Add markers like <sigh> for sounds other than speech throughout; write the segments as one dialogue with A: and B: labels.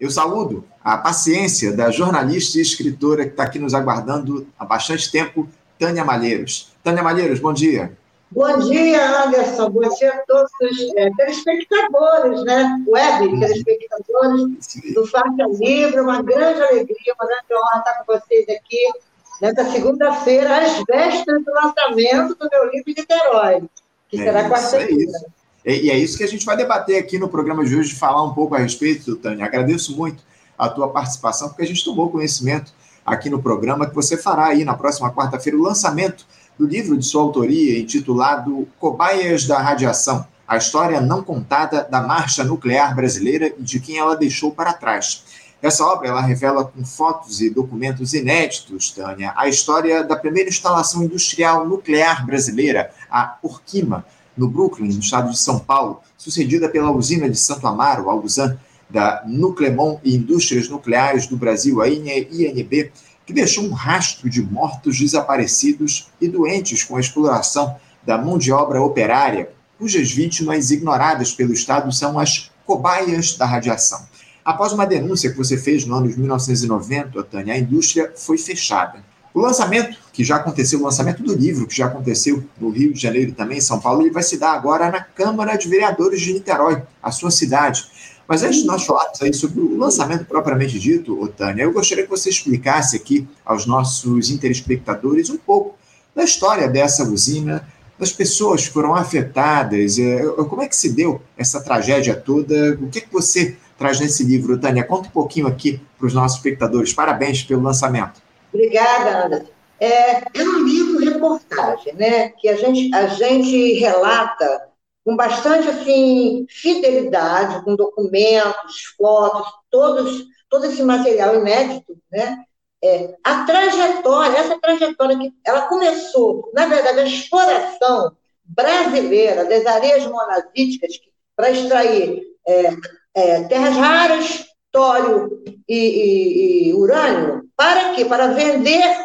A: Eu saúdo a paciência da jornalista e escritora que está aqui nos aguardando há bastante tempo, Tânia Malheiros. Tânia Malheiros, bom dia.
B: Bom dia, Anderson. Bom dia a todos os é, telespectadores, né? Web telespectadores Sim. do Faixa Livre. Uma grande alegria, uma grande honra estar com vocês aqui nessa segunda-feira, às vésperas do lançamento do meu livro Niterói, que é será quarta-feira.
A: É e é isso que a gente vai debater aqui no programa de hoje, falar um pouco a respeito, Tânia. Agradeço muito a tua participação, porque a gente tomou conhecimento aqui no programa que você fará aí na próxima quarta-feira o lançamento do livro de sua autoria, intitulado Cobaias da Radiação, a história não contada da marcha nuclear brasileira e de quem ela deixou para trás. Essa obra ela revela com fotos e documentos inéditos, Tânia, a história da primeira instalação industrial nuclear brasileira, a Urquima, no Brooklyn, no estado de São Paulo, sucedida pela usina de Santo Amaro, a USAN, da Nuclemon e Indústrias Nucleares do Brasil, a INB, que deixou um rastro de mortos desaparecidos e doentes com a exploração da mão de obra operária, cujas vítimas ignoradas pelo Estado são as cobaias da radiação. Após uma denúncia que você fez no ano de 1990, Tânia, a indústria foi fechada. O lançamento, que já aconteceu, o lançamento do livro, que já aconteceu no Rio de Janeiro e também em São Paulo, ele vai se dar agora na Câmara de Vereadores de Niterói, a sua cidade. Mas antes de nós falarmos aí sobre o lançamento propriamente dito, Otânia, eu gostaria que você explicasse aqui aos nossos interespectadores um pouco da história dessa usina, das pessoas que foram afetadas, é, como é que se deu essa tragédia toda, o que, que você traz nesse livro, Tânia? Conta um pouquinho aqui para os nossos espectadores. Parabéns pelo lançamento.
B: Obrigada, Ana. É, é um livro-reportagem, né? Que a gente, a gente relata com bastante assim, fidelidade, com documentos, fotos, todos, todo esse material inédito, né? É, a trajetória, essa trajetória que ela começou, na verdade, a exploração brasileira das areias monazíticas para extrair é, é, terras raras, tório e, e, e urânio, para quê? Para vender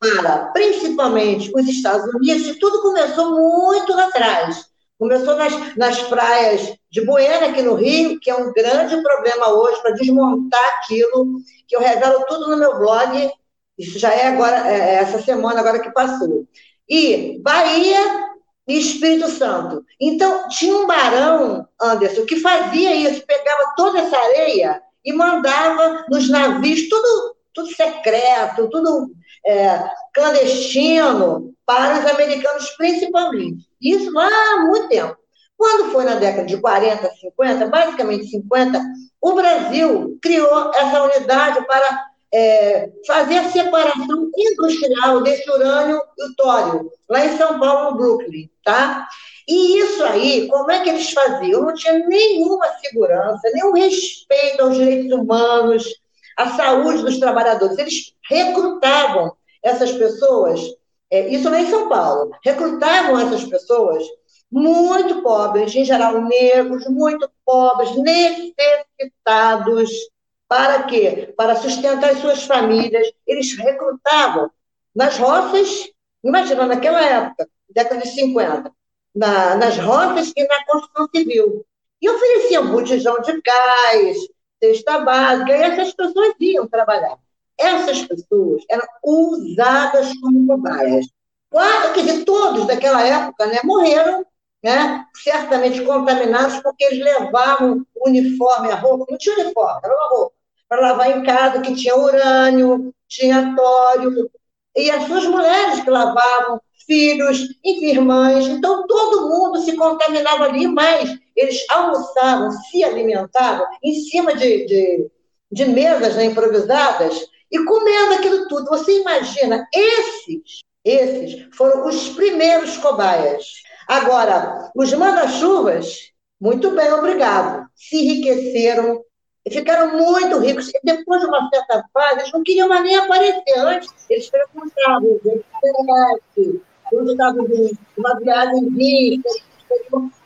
B: para, principalmente, os Estados Unidos, e tudo começou muito lá atrás. Começou nas, nas praias de Buena, aqui no Rio, que é um grande problema hoje para desmontar aquilo, que eu revelo tudo no meu blog, isso já é agora, é, é essa semana agora que passou. E Bahia e Espírito Santo. Então, tinha um barão, Anderson, que fazia isso, pegava toda essa areia e mandava nos navios, tudo, tudo secreto, tudo é, clandestino, para os americanos principalmente. Isso há muito tempo. Quando foi na década de 40, 50, basicamente 50, o Brasil criou essa unidade para é, fazer a separação industrial desse urânio e o tório, lá em São Paulo, no Brooklyn, tá? E isso aí, como é que eles faziam? Não tinha nenhuma segurança, nenhum respeito aos direitos humanos, à saúde dos trabalhadores. Eles recrutavam essas pessoas, é, isso lá em São Paulo, recrutavam essas pessoas muito pobres, em geral negros, muito pobres, necessitados. Para quê? Para sustentar as suas famílias. Eles recrutavam nas roças, imagina, naquela época, década de 50, na, nas roças e na construção civil. E ofereciam botijão de gás, cesta básica, e essas pessoas iam trabalhar. Essas pessoas eram usadas como cobaias. Quase, todos daquela época né, morreram, né, certamente contaminados, porque eles levavam o uniforme, a roupa, não tinha uniforme, era uma roupa, para lavar em casa, que tinha urânio, tinha tório, e as suas mulheres que lavavam, filhos, irmãs, então todo mundo se contaminava ali, mas eles almoçavam, se alimentavam em cima de, de, de mesas né, improvisadas e comendo aquilo tudo. Você imagina, esses, esses foram os primeiros cobaias. Agora, os manda-chuvas, muito bem, obrigado, se enriqueceram, ficaram muito ricos. E depois de uma certa fase, eles não queriam mais nem aparecer. Antes, eles frequentavam o quando estavam de uma viagem vista,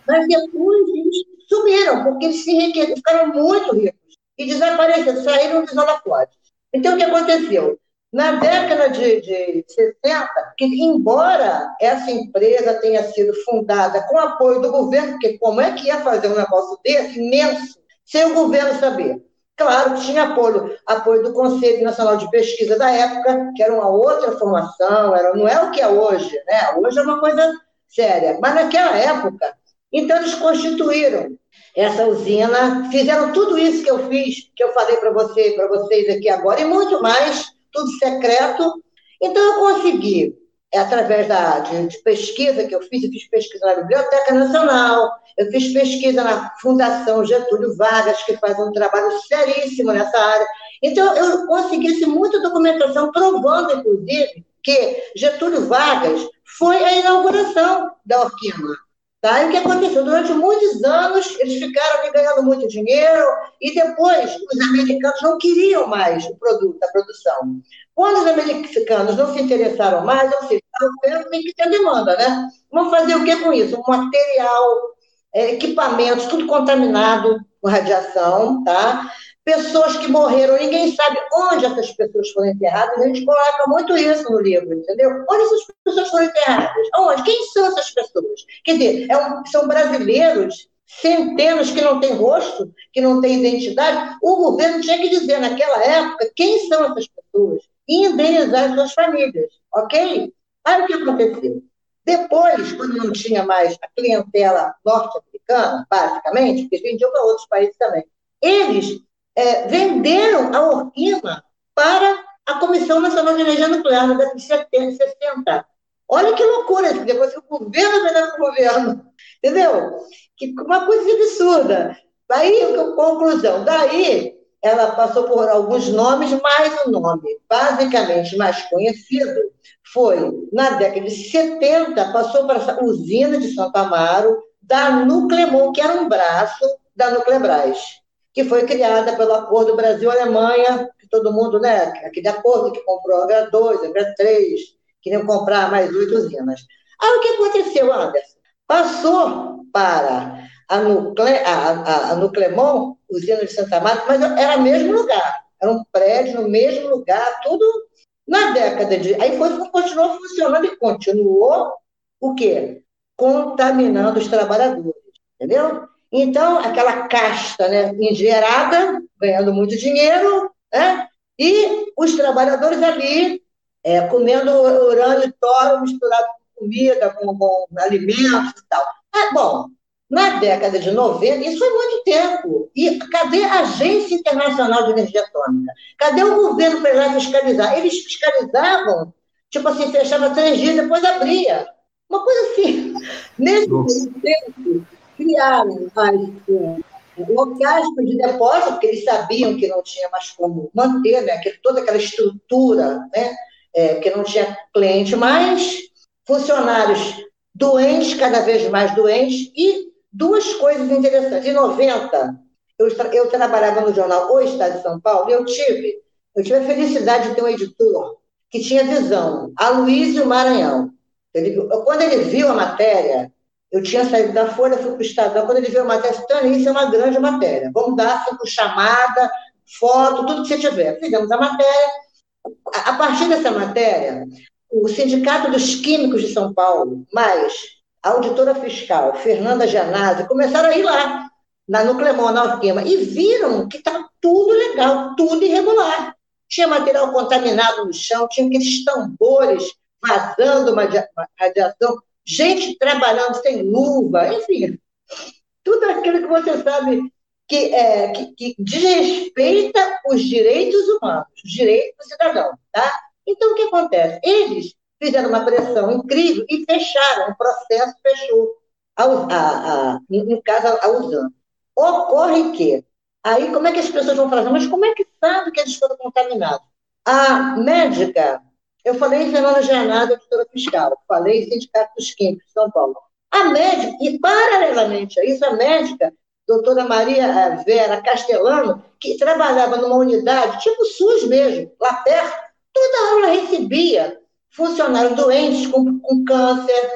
B: mas depois eles sumiram, porque eles se enriqueceram, ficaram muito ricos e desapareceram, saíram dos holofotes. Então, o que aconteceu? Na década de, de 60, que embora essa empresa tenha sido fundada com apoio do governo, porque como é que ia fazer um negócio desse imenso, sem o governo saber? Claro tinha apoio, apoio do Conselho Nacional de Pesquisa da época, que era uma outra formação, era, não é o que é hoje, né? Hoje é uma coisa séria. Mas naquela época, então eles constituíram essa usina, fizeram tudo isso que eu fiz, que eu falei para você, vocês aqui agora, e muito mais, tudo secreto. Então eu consegui é através da, de, de, pesquisa que eu fiz, eu fiz pesquisa na Biblioteca Nacional, eu fiz pesquisa na Fundação Getúlio Vargas, que faz um trabalho seríssimo nessa área. Então, eu consegui muita documentação provando, inclusive, que Getúlio Vargas foi a inauguração da Orquídea. Tá? E o que aconteceu? Durante muitos anos, eles ficaram ali ganhando muito dinheiro, e depois os americanos não queriam mais o produto, a produção. Quando os americanos não se interessaram mais, ou seja, tem que ter demanda, né? Vamos fazer o que com isso? Um material, é, equipamentos, tudo contaminado com radiação, tá? Pessoas que morreram, ninguém sabe onde essas pessoas foram enterradas, a gente coloca muito isso no livro, entendeu? Onde essas pessoas foram enterradas? Onde? Quem são essas pessoas? Quer dizer, é um, são brasileiros centenas que não têm rosto, que não têm identidade, o governo tinha que dizer naquela época quem são essas pessoas e indenizar as suas famílias, ok? Aí o que aconteceu? Depois, quando não tinha mais a clientela norte-americana, basicamente, porque vendiam para outros países também, eles é, venderam a Orquina para a Comissão Nacional de Energia Nuclear na década de 70, 60. Olha que loucura, depois o governo vendendo o governo, <laughs> entendeu? Que uma coisa absurda. Daí, conclusão, daí ela passou por alguns nomes, mas o nome basicamente mais conhecido foi, na década de 70, passou para a usina de Santo Amaro, da Nuclemon, que era um braço da Nuclebras, que foi criada pelo Acordo Brasil-Alemanha, que todo mundo, né, aquele acordo que comprou a H2, a H3, queriam comprar mais oito usinas. Aí o que aconteceu, Anderson? Passou para a, Nucle, a, a, a Nuclemon, usina de Santa Marta, mas era o mesmo lugar. Era um prédio no mesmo lugar, tudo na década de. Aí foi, continuou funcionando e continuou o quê? Contaminando os trabalhadores. Entendeu? Então, aquela casta né, engerada, ganhando muito dinheiro, né? e os trabalhadores ali é, comendo urânio e toro misturado com comida, com, com alimentos e tal. Ah, bom, na década de 90, isso foi muito tempo. E cadê a Agência Internacional de Energia Atômica? Cadê o governo para ir lá fiscalizar? Eles fiscalizavam, tipo assim, fechava três dias, depois abria. Uma coisa assim. <laughs> Nesse tempo, criaram as, locais de depósito, porque eles sabiam que não tinha mais como manter né, toda aquela estrutura, né, é, porque não tinha cliente mais, funcionários doentes, cada vez mais doentes, e duas coisas interessantes. Em 90, eu, eu trabalhava no jornal O Estado de São Paulo e eu tive, eu tive a felicidade de ter um editor que tinha visão, Aloysio Maranhão. Ele, quando ele viu a matéria, eu tinha saído da Folha, fui para o Estadão, quando ele viu a matéria, disse, isso é uma grande matéria. Vamos dar com chamada, foto, tudo que você tiver. Fizemos a matéria. A partir dessa matéria, o Sindicato dos Químicos de São Paulo, mais a auditora fiscal, Fernanda Janazzi, começaram a ir lá, na Nuclemon, na e viram que estava tudo legal, tudo irregular. Tinha material contaminado no chão, tinha aqueles tambores vazando uma radiação, gente trabalhando sem luva, enfim, tudo aquilo que você sabe que, é, que, que desrespeita os direitos humanos, os direitos do cidadão, tá? Então, o que acontece? Eles fizeram uma pressão incrível e fecharam, o processo fechou, a, a, a, no caso, a usando. Ocorre que, aí como é que as pessoas vão falar, mas como é que sabe que eles foram contaminados? A médica, eu falei em Fernanda Janada, doutora fiscal, falei em Sindicato dos Químicos São Paulo. A médica, e paralelamente a isso, a médica, doutora Maria eh, Vera Castellano, que trabalhava numa unidade, tipo SUS mesmo, lá perto, toda hora ela recebia funcionários doentes com, com câncer,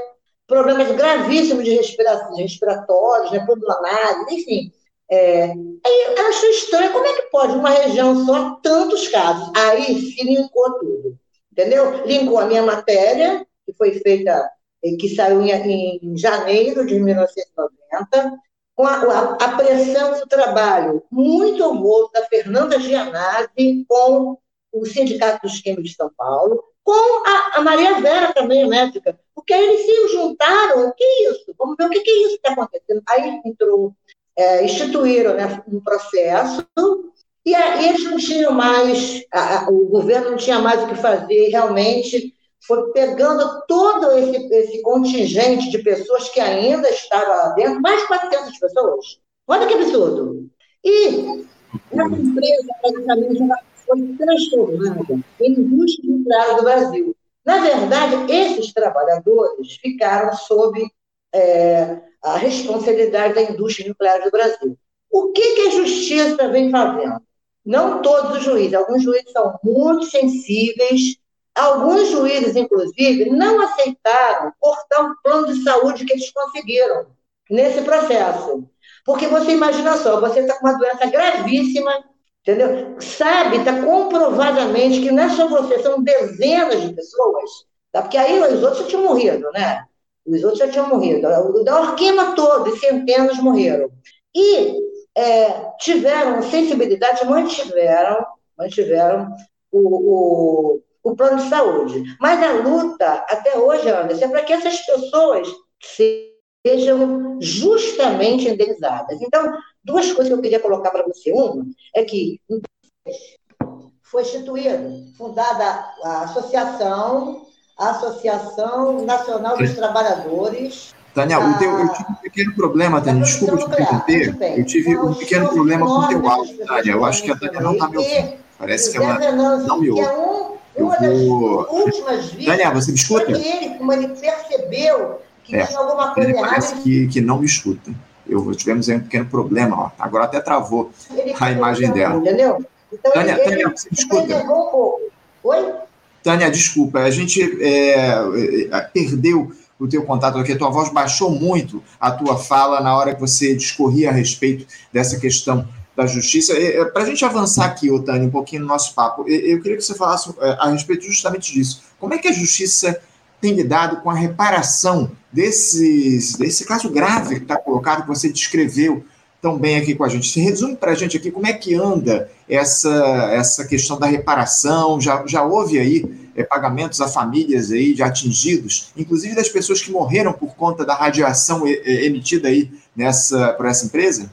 B: problemas gravíssimos de respiração, respiratórios, né, pulmonares, enfim. É, aí eu acho estranho, como é que pode uma região só tantos casos? Aí se linkou tudo, entendeu? Linkou a minha matéria, que foi feita, que saiu em, em janeiro de 1990, com a, a, a pressão e o trabalho muito honroso da Fernanda Gianazzi com o Sindicato dos Químicos de São Paulo, com a, a, Maria Vera também, médica, porque aí eles se juntaram, o que é isso? Vamos ver o que, é isso que está acontecendo. Aí entrou, é, instituíram né, um processo, e aí eles não tinham mais, a, o governo não tinha mais o que fazer, realmente foi pegando todo esse, esse contingente de pessoas que ainda estavam lá dentro, mais de 400 pessoas. Olha que absurdo. E essa empresa, praticamente, foi transformada em indústria nuclear do Brasil. Na verdade, esses trabalhadores ficaram sob é, a responsabilidade da indústria nuclear do Brasil. O que, que a justiça vem fazendo? Não todos os juízes, alguns juízes são muito sensíveis Alguns juízes, inclusive, não aceitaram cortar o plano de saúde que eles conseguiram nesse processo. Porque você imagina só, você está com uma doença gravíssima, entendeu? Sabe, está comprovadamente que não é só você, são dezenas de pessoas, tá? porque aí os outros já tinham morrido, né? Os outros já tinham morrido. Da Orquema todo, centenas morreram. E é, tiveram sensibilidade, mantiveram, mantiveram o, o o plano de saúde. Mas a luta, até hoje, Anderson, é para que essas pessoas sejam justamente indenizadas. Então, duas coisas que eu queria colocar para você. Uma é que foi instituída, fundada a associação, a Associação Nacional dos Trabalhadores.
A: Tânia, a... teu, eu tive um pequeno problema, Tânia, desculpa te interromper. Eu tive um pequeno problema com o teu áudio, Tânia. Eu acho que a Tânia não está me ouvindo. Parece que ela não me ouve. É das últimas vítimas. Daniel, você me escuta?
B: Ele, como ele percebeu que é, tinha alguma coisa
A: errada. Parece que, que não me escuta. Eu, tivemos aí um pequeno problema, ó. agora até travou ele a imagem dela. Entendeu? Então, Tânia, ele, Tânia, você me escuta? Oi? Tânia, desculpa, a gente é, é, perdeu o teu contato aqui, a tua voz baixou muito a tua fala na hora que você discorria a respeito dessa questão da Justiça. Para a gente avançar aqui, Otani, um pouquinho no nosso papo, eu queria que você falasse é, a respeito justamente disso. Como é que a Justiça tem lidado com a reparação desses, desse caso grave que está colocado, que você descreveu tão bem aqui com a gente? Se resume para a gente aqui como é que anda essa, essa questão da reparação, já, já houve aí é, pagamentos a famílias aí de atingidos, inclusive das pessoas que morreram por conta da radiação emitida aí nessa, por essa empresa?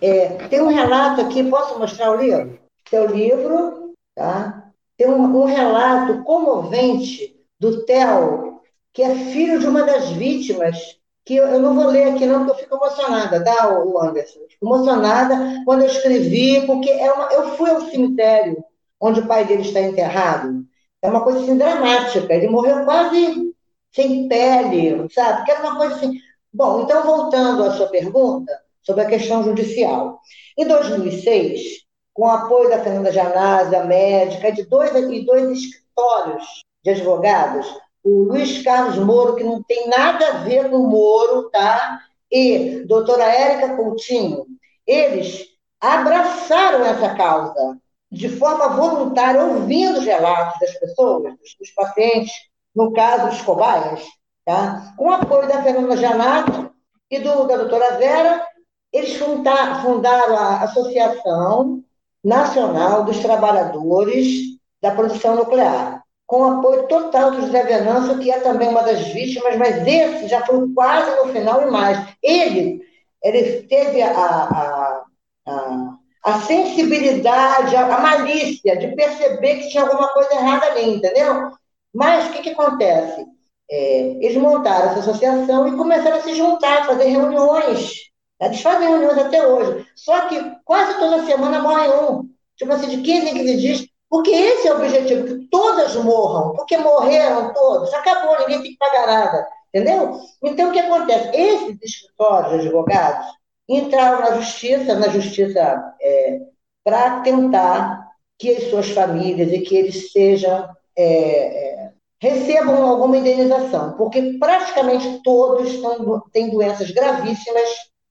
B: É, tem um relato aqui, posso mostrar o livro? Tem o livro, tá? Tem um, um relato comovente do Theo, que é filho de uma das vítimas, que eu, eu, não vou ler aqui não, porque eu fico emocionada, tá, o Anderson? Fico emocionada quando eu escrevi, porque é uma, eu fui ao cemitério onde o pai dele está enterrado. É uma coisa assim dramática. Ele morreu quase sem pele, sabe? Que era uma coisa assim. Bom, então voltando à sua pergunta, sobre a questão judicial. Em 2006, com o apoio da Fernanda Janazzi, a médica, de dois, e dois escritórios de advogados, o Luiz Carlos Moro, que não tem nada a ver com o Moro, tá? e doutora Érica Coutinho, eles abraçaram essa causa de forma voluntária, ouvindo os relatos das pessoas, dos, pacientes, no caso dos cobaias, tá? com apoio da Fernanda Janato e do, da doutora Vera, eles fundaram a Associação Nacional dos Trabalhadores da Produção Nuclear, com apoio total do José Venâncio, que é também uma das vítimas, mas esse já foi quase no final e mais. Ele, ele teve a, a, a, a sensibilidade, a, a, malícia de perceber que tinha alguma coisa errada ali, entendeu? Mas o que, que acontece? É, eles montaram essa associação e começaram a se juntar, fazer reuniões eles fazem reuniões até hoje. Só que quase toda semana morre um. Tipo assim, de 15 em 15 dias. Porque esse é o objetivo, que todas morram. Porque morreram todos. Acabou, ninguém tem que pagar nada. Entendeu? Então, o que acontece? Esses escritórios de advogados entraram na justiça, na justiça é, para tentar que as suas famílias e que eles sejam é, é, recebam alguma indenização, porque praticamente todos estão, têm doenças gravíssimas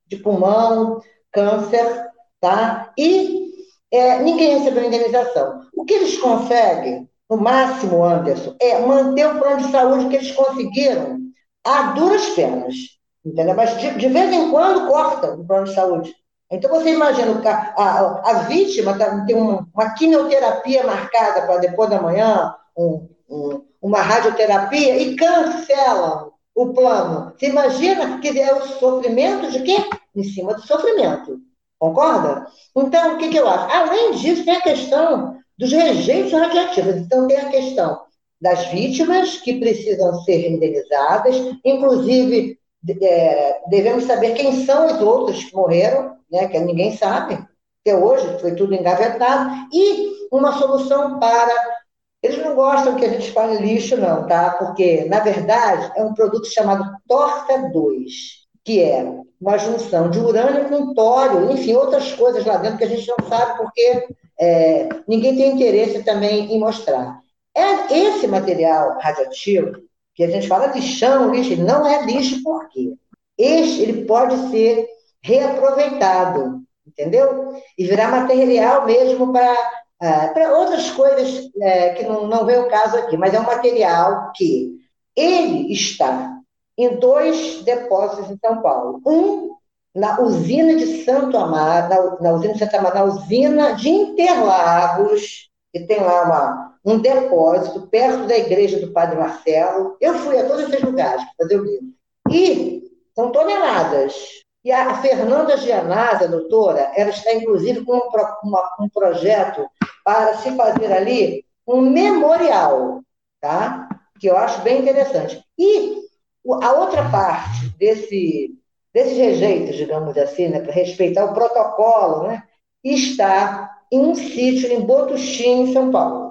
B: de pulmão, câncer, tá? E é, ninguém recebeu indenização. O que eles conseguem, no máximo, Anderson, é manter o plano de saúde que eles conseguiram a duras penas. Entendeu? Mas de, de vez em quando corta o plano de saúde. Então, você imagina, a, a, a vítima tá, tem uma, uma quimioterapia marcada para depois da manhã, um, um, uma radioterapia, e cancelam o plano. Você imagina que é o sofrimento de quê? Em cima do sofrimento. Concorda? Então, o que, que eu acho? Além disso, tem a questão dos rejeitos radiativos. Então, tem a questão das vítimas que precisam ser indenizadas, inclusive é, devemos saber quem são os outros que morreram, né, que ninguém sabe, até hoje foi tudo engavetado, e uma solução para. Eles não gostam que a gente fale lixo, não, tá? Porque, na verdade, é um produto chamado Torta 2, que é uma junção de urânio com tório, enfim, outras coisas lá dentro que a gente não sabe porque é, ninguém tem interesse também em mostrar. É esse material radioativo, que a gente fala lixão, lixo, não é lixo por quê? Este, ele pode ser reaproveitado, entendeu? E virar material mesmo para Uh, para outras coisas uh, que não, não vem o caso aqui, mas é um material que ele está em dois depósitos em São Paulo. Um na usina de Santo Amaro, na, na usina de Santo Amaro, na usina de Interlagos, que tem lá uma, um depósito perto da igreja do Padre Marcelo. Eu fui a todos esses lugares para fazer o livro. E são toneladas. E a Fernanda Gianazzi, a doutora, ela está, inclusive, com um, uma, um projeto para se fazer ali um memorial, tá? que eu acho bem interessante. E a outra parte desse, desses rejeitos, digamos assim, né, para respeitar o protocolo, né, está em um sítio em Botuchin, em São Paulo,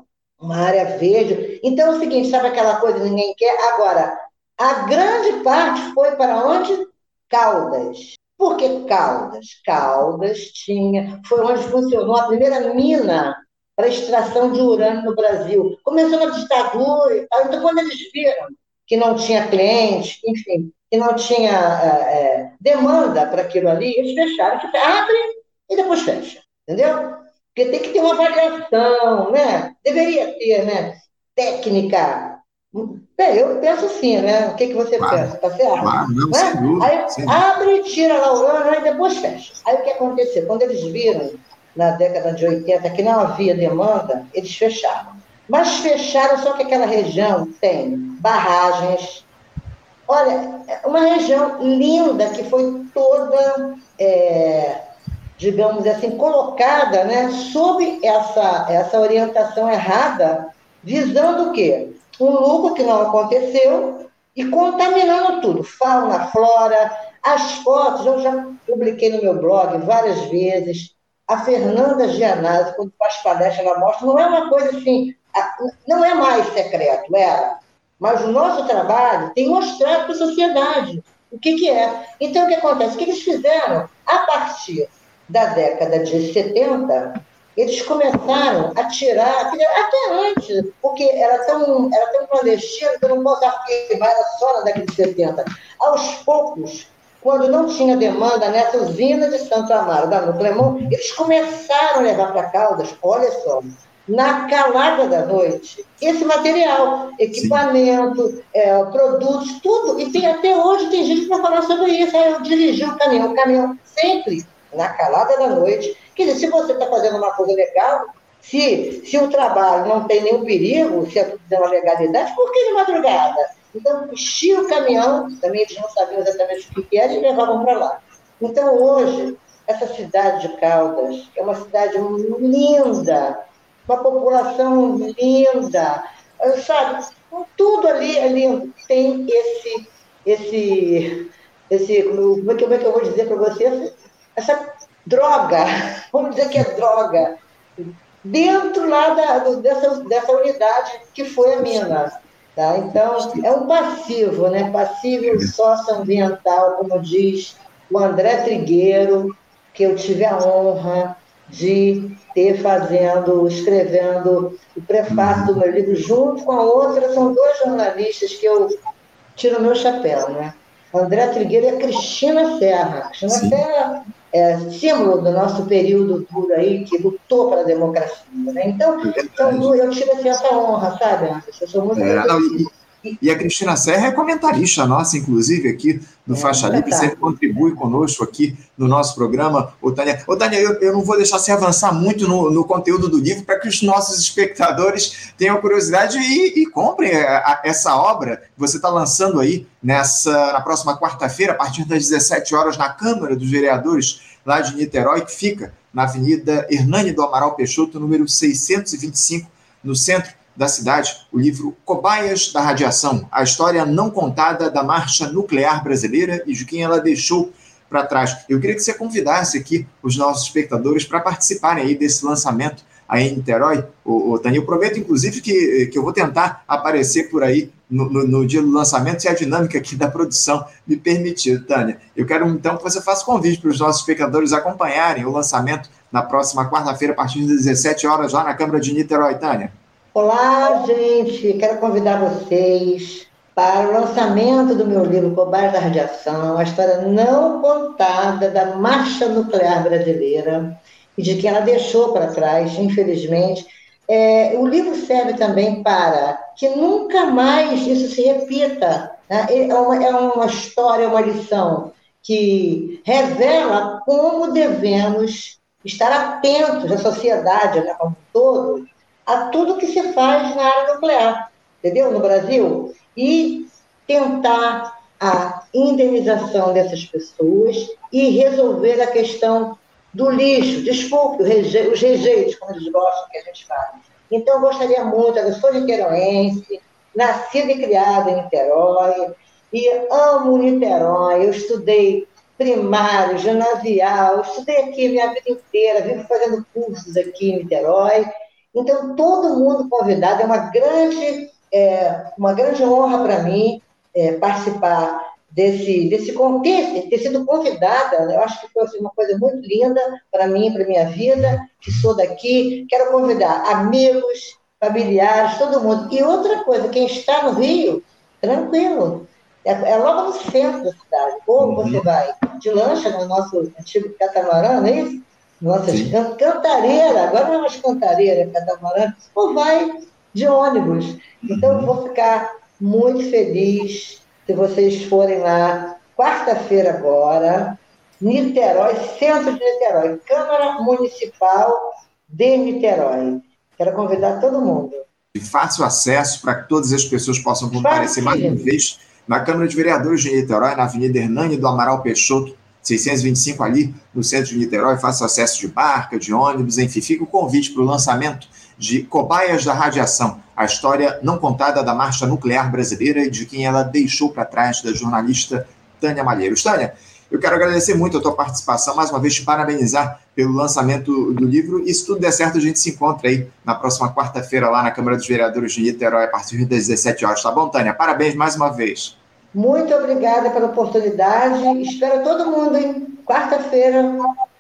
B: uma área verde. Então é o seguinte, sabe aquela coisa que ninguém quer? Agora, a grande parte foi para onde? Caldas. Por que Caldas? Caldas tinha, foi onde funcionou a primeira mina para extração de urânio no Brasil. Começou na ditadura e tal. Então, quando eles viram que não tinha cliente, enfim, que não tinha é, é, demanda para aquilo ali, eles fecharam, abrem e depois fecha, entendeu? Porque tem que ter uma avaliação, né? Deveria ter, né? Técnica. É, eu penso assim, né? O que, que você claro, pensa? Tá certo? Claro, não, né? dúvida, Aí sem abre, tira lá o urânio e depois fecha. Aí o que aconteceu? Quando eles viram, na década de 80, que não havia demanda, eles fecharam. Mas fecharam só que aquela região tem barragens. Olha, uma região linda que foi toda, é, digamos assim, colocada né, sob essa, essa orientação errada, visando o quê? Um lucro que não aconteceu e contaminando tudo, fauna, flora, as fotos, eu já publiquei no meu blog várias vezes, a Fernanda Gianazzi, quando faz palestra, ela mostra, não é uma coisa assim, não é mais secreto, era. Mas o nosso trabalho tem mostrado para a sociedade o que, que é. Então, o que acontece? O que eles fizeram? A partir da década de 70, eles começaram a tirar, até antes, porque era tão, era tão clandestino que eu não posso afirmar, era só na década de 70. Aos poucos, quando não tinha demanda nessa usina de Santo Amaro, da Nuclemon, eles começaram a levar para Caldas, olha só, na calada da noite, esse material, equipamento, é, produtos, tudo. E tem, até hoje tem gente para falar sobre isso. Aí eu dirigi o caminhão, o caminhão sempre na calada da noite. Quer dizer, se você está fazendo uma coisa legal, se, se o trabalho não tem nenhum perigo, se é tudo uma legalidade, por que de madrugada? Então, enchia o caminhão, também eles não sabiam exatamente o que era, e levavam para lá. Então, hoje, essa cidade de Caldas é uma cidade linda, uma população linda, sabe? Tudo ali é lindo. Tem esse, esse, esse como é que, como é que eu vou dizer para você? Essa droga, <laughs> vamos dizer que é droga, dentro lá da, dessa, dessa unidade que foi a mina. Tá? Então, é um passivo, né? passivo socioambiental, como diz o André Trigueiro, que eu tive a honra de ter fazendo, escrevendo o prefácio do meu livro junto com a outra, são dois jornalistas que eu tiro meu chapéu, né? André Trigueiro e a Cristina Serra. Cristina Sim. Serra é símbolo do nosso período duro aí, que lutou pela democracia. Né? Então, é então, eu tive assim, essa honra, sabe, Anderson? Eu sou muito
A: é, e, a Cristina Serra é comentarista nossa, inclusive, aqui do é, Faixa Livre, sempre contribui conosco aqui no nosso programa. Ô, Tânia, ô, Tânia eu, eu não vou deixar você avançar muito no, no conteúdo do livro para que os nossos espectadores tenham curiosidade e, e comprem a, a, essa obra que você está lançando aí nessa, na próxima quarta-feira, a partir das 17 horas, na Câmara dos Vereadores lá de Niterói, que fica na Avenida Hernani do Amaral Peixoto, número 625, no centro da cidade, o livro Cobaias da Radiação, a história não contada da marcha nuclear brasileira e de quem ela deixou para trás. Eu queria que você convidasse aqui os nossos espectadores para participarem aí desse lançamento aí em Niterói. O, o eu prometo, inclusive, que, que eu vou tentar aparecer por aí no, no, no, dia do lançamento, se a dinâmica aqui da produção me permitir, Tânia. Eu quero, então, que você faça convite para os nossos espectadores acompanharem o lançamento na próxima quarta-feira, a partir das 17 horas, lá na Câmara de Niterói, Tânia.
B: Olá, gente! Quero convidar vocês para o lançamento do meu livro Cobaia da Radiação, a história não contada da marcha nuclear brasileira e de quem ela deixou para trás, infelizmente. É, o livro serve também para que nunca mais isso se repita. Né? É, uma, é uma história, uma lição que revela como devemos estar atentos, a sociedade né, como um todo, a tudo que se faz na área nuclear, entendeu? No Brasil. E tentar a indenização dessas pessoas e resolver a questão do lixo, desculpe, os rejeitos, como eles gostam que a gente fale. Então, eu gostaria muito, eu sou niteroense, nascida e criada em Niterói, e amo Niterói, eu estudei primário, ginasial, estudei aqui minha vida inteira, vivo fazendo cursos aqui em Niterói, então, todo mundo convidado, é uma grande, é, uma grande honra para mim é, participar desse, desse contexto, ter sido convidada. Eu acho que foi assim, uma coisa muito linda para mim, para minha vida, que sou daqui. Quero convidar amigos, familiares, todo mundo. E outra coisa, quem está no Rio, tranquilo. É, é logo no centro da cidade. Ou uhum. você vai de lancha no nosso antigo catamarã, não é isso? Nossas can cantareira, agora não é mais cantareira, é catamarã, ou vai de ônibus. Então, eu vou ficar muito feliz se vocês forem lá, quarta-feira agora, Niterói, centro de Niterói, Câmara Municipal de Niterói. Quero convidar todo mundo.
A: De fácil acesso para que todas as pessoas possam comparecer mais uma vez na Câmara de Vereadores de Niterói, na Avenida Hernani do Amaral Peixoto, 625 ali no centro de Niterói, faça acesso de barca, de ônibus, enfim, fica o convite para o lançamento de Cobaias da Radiação, a história não contada da marcha nuclear brasileira e de quem ela deixou para trás, da jornalista Tânia Malheiros. Tânia, eu quero agradecer muito a tua participação, mais uma vez te parabenizar pelo lançamento do livro e se tudo der certo a gente se encontra aí na próxima quarta-feira lá na Câmara dos Vereadores de Niterói a partir das 17 horas, tá bom, Tânia? Parabéns mais uma vez.
B: Muito obrigada pela oportunidade. Espero todo mundo em quarta-feira,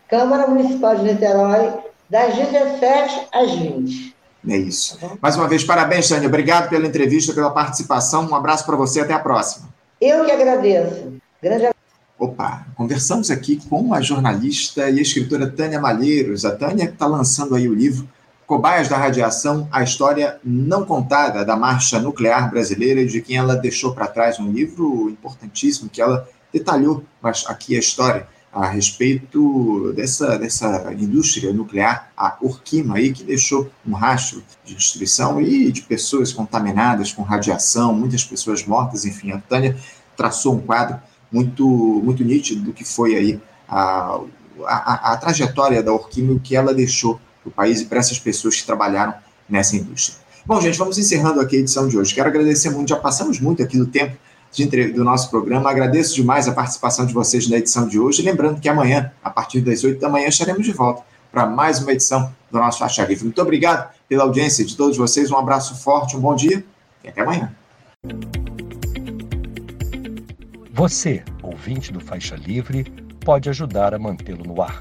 B: Câmara Municipal de Niterói, das 17 às 20.
A: É isso. Tá Mais uma vez, parabéns, Tânia. Obrigado pela entrevista, pela participação. Um abraço para você. Até a próxima.
B: Eu que agradeço. Grande
A: Opa, conversamos aqui com a jornalista e escritora Tânia Malheiros. A Tânia está lançando aí o livro Cobaias da Radiação, a história não contada da marcha nuclear brasileira e de quem ela deixou para trás um livro importantíssimo que ela detalhou mas aqui a história a respeito dessa, dessa indústria nuclear, a Orquima aí, que deixou um rastro de destruição e de pessoas contaminadas com radiação, muitas pessoas mortas, enfim, a Tânia traçou um quadro muito, muito nítido do que foi aí a, a, a trajetória da Orquima e o que ela deixou para o país e para essas pessoas que trabalharam nessa indústria. Bom, gente, vamos encerrando aqui a edição de hoje. Quero agradecer muito, já passamos muito aqui do tempo de, do nosso programa. Agradeço demais a participação de vocês na edição de hoje. Lembrando que amanhã, a partir das 8 da manhã, estaremos de volta para mais uma edição do nosso Faixa Livre. Muito obrigado pela audiência de todos vocês. Um abraço forte, um bom dia e até amanhã.
C: Você, ouvinte do Faixa Livre, pode ajudar a mantê-lo no ar